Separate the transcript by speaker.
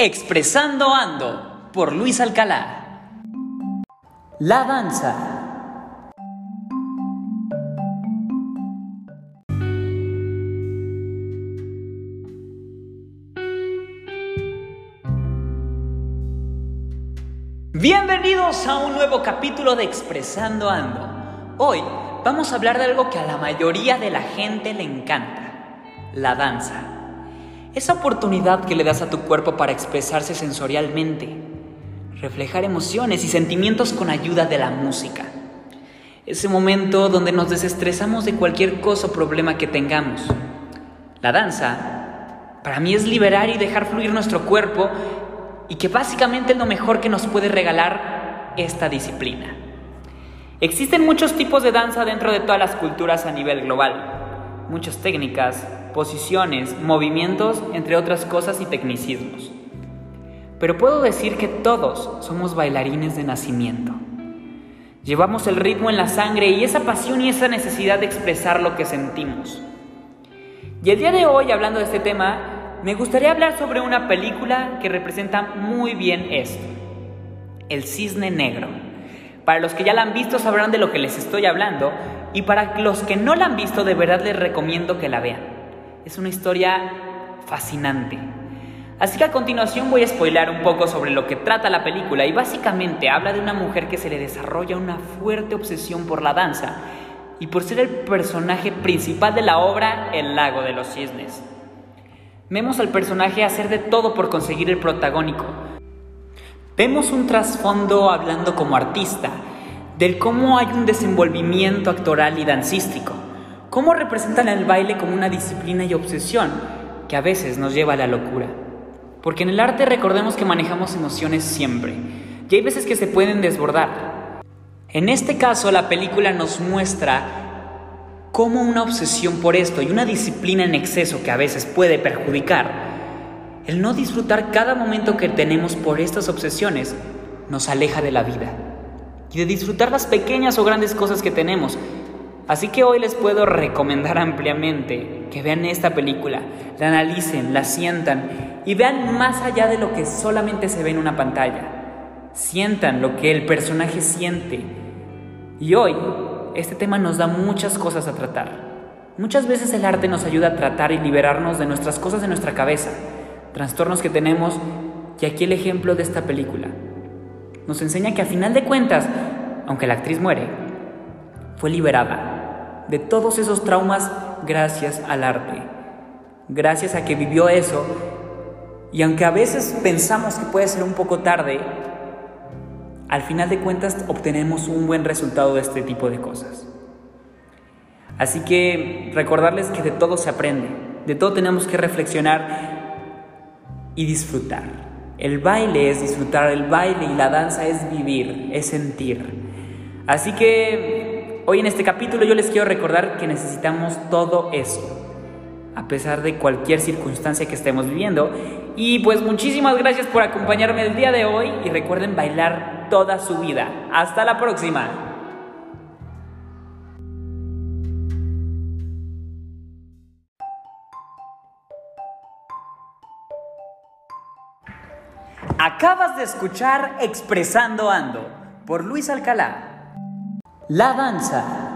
Speaker 1: Expresando Ando por Luis Alcalá. La danza. Bienvenidos a un nuevo capítulo de Expresando Ando. Hoy vamos a hablar de algo que a la mayoría de la gente le encanta, la danza. Esa oportunidad que le das a tu cuerpo para expresarse sensorialmente, reflejar emociones y sentimientos con ayuda de la música. Ese momento donde nos desestresamos de cualquier cosa o problema que tengamos. La danza, para mí es liberar y dejar fluir nuestro cuerpo y que básicamente es lo mejor que nos puede regalar esta disciplina. Existen muchos tipos de danza dentro de todas las culturas a nivel global, muchas técnicas, posiciones, movimientos, entre otras cosas y tecnicismos. Pero puedo decir que todos somos bailarines de nacimiento. Llevamos el ritmo en la sangre y esa pasión y esa necesidad de expresar lo que sentimos. Y el día de hoy, hablando de este tema, me gustaría hablar sobre una película que representa muy bien esto. El Cisne Negro. Para los que ya la han visto sabrán de lo que les estoy hablando y para los que no la han visto de verdad les recomiendo que la vean. Es una historia fascinante. Así que a continuación voy a spoilar un poco sobre lo que trata la película y básicamente habla de una mujer que se le desarrolla una fuerte obsesión por la danza y por ser el personaje principal de la obra El lago de los cisnes. Vemos al personaje hacer de todo por conseguir el protagónico. Vemos un trasfondo hablando como artista, del cómo hay un desenvolvimiento actoral y dancístico cómo representan el baile como una disciplina y obsesión que a veces nos lleva a la locura. Porque en el arte recordemos que manejamos emociones siempre, y hay veces que se pueden desbordar. En este caso, la película nos muestra cómo una obsesión por esto y una disciplina en exceso que a veces puede perjudicar, el no disfrutar cada momento que tenemos por estas obsesiones, nos aleja de la vida. Y de disfrutar las pequeñas o grandes cosas que tenemos, Así que hoy les puedo recomendar ampliamente que vean esta película, la analicen, la sientan y vean más allá de lo que solamente se ve en una pantalla. Sientan lo que el personaje siente. Y hoy este tema nos da muchas cosas a tratar. Muchas veces el arte nos ayuda a tratar y liberarnos de nuestras cosas de nuestra cabeza, trastornos que tenemos y aquí el ejemplo de esta película. Nos enseña que a final de cuentas, aunque la actriz muere, fue liberada de todos esos traumas gracias al arte, gracias a que vivió eso. Y aunque a veces pensamos que puede ser un poco tarde, al final de cuentas obtenemos un buen resultado de este tipo de cosas. Así que recordarles que de todo se aprende, de todo tenemos que reflexionar y disfrutar. El baile es disfrutar, el baile y la danza es vivir, es sentir. Así que Hoy en este capítulo yo les quiero recordar que necesitamos todo eso, a pesar de cualquier circunstancia que estemos viviendo. Y pues muchísimas gracias por acompañarme el día de hoy y recuerden bailar toda su vida. Hasta la próxima. Acabas de escuchar Expresando Ando por Luis Alcalá. La danza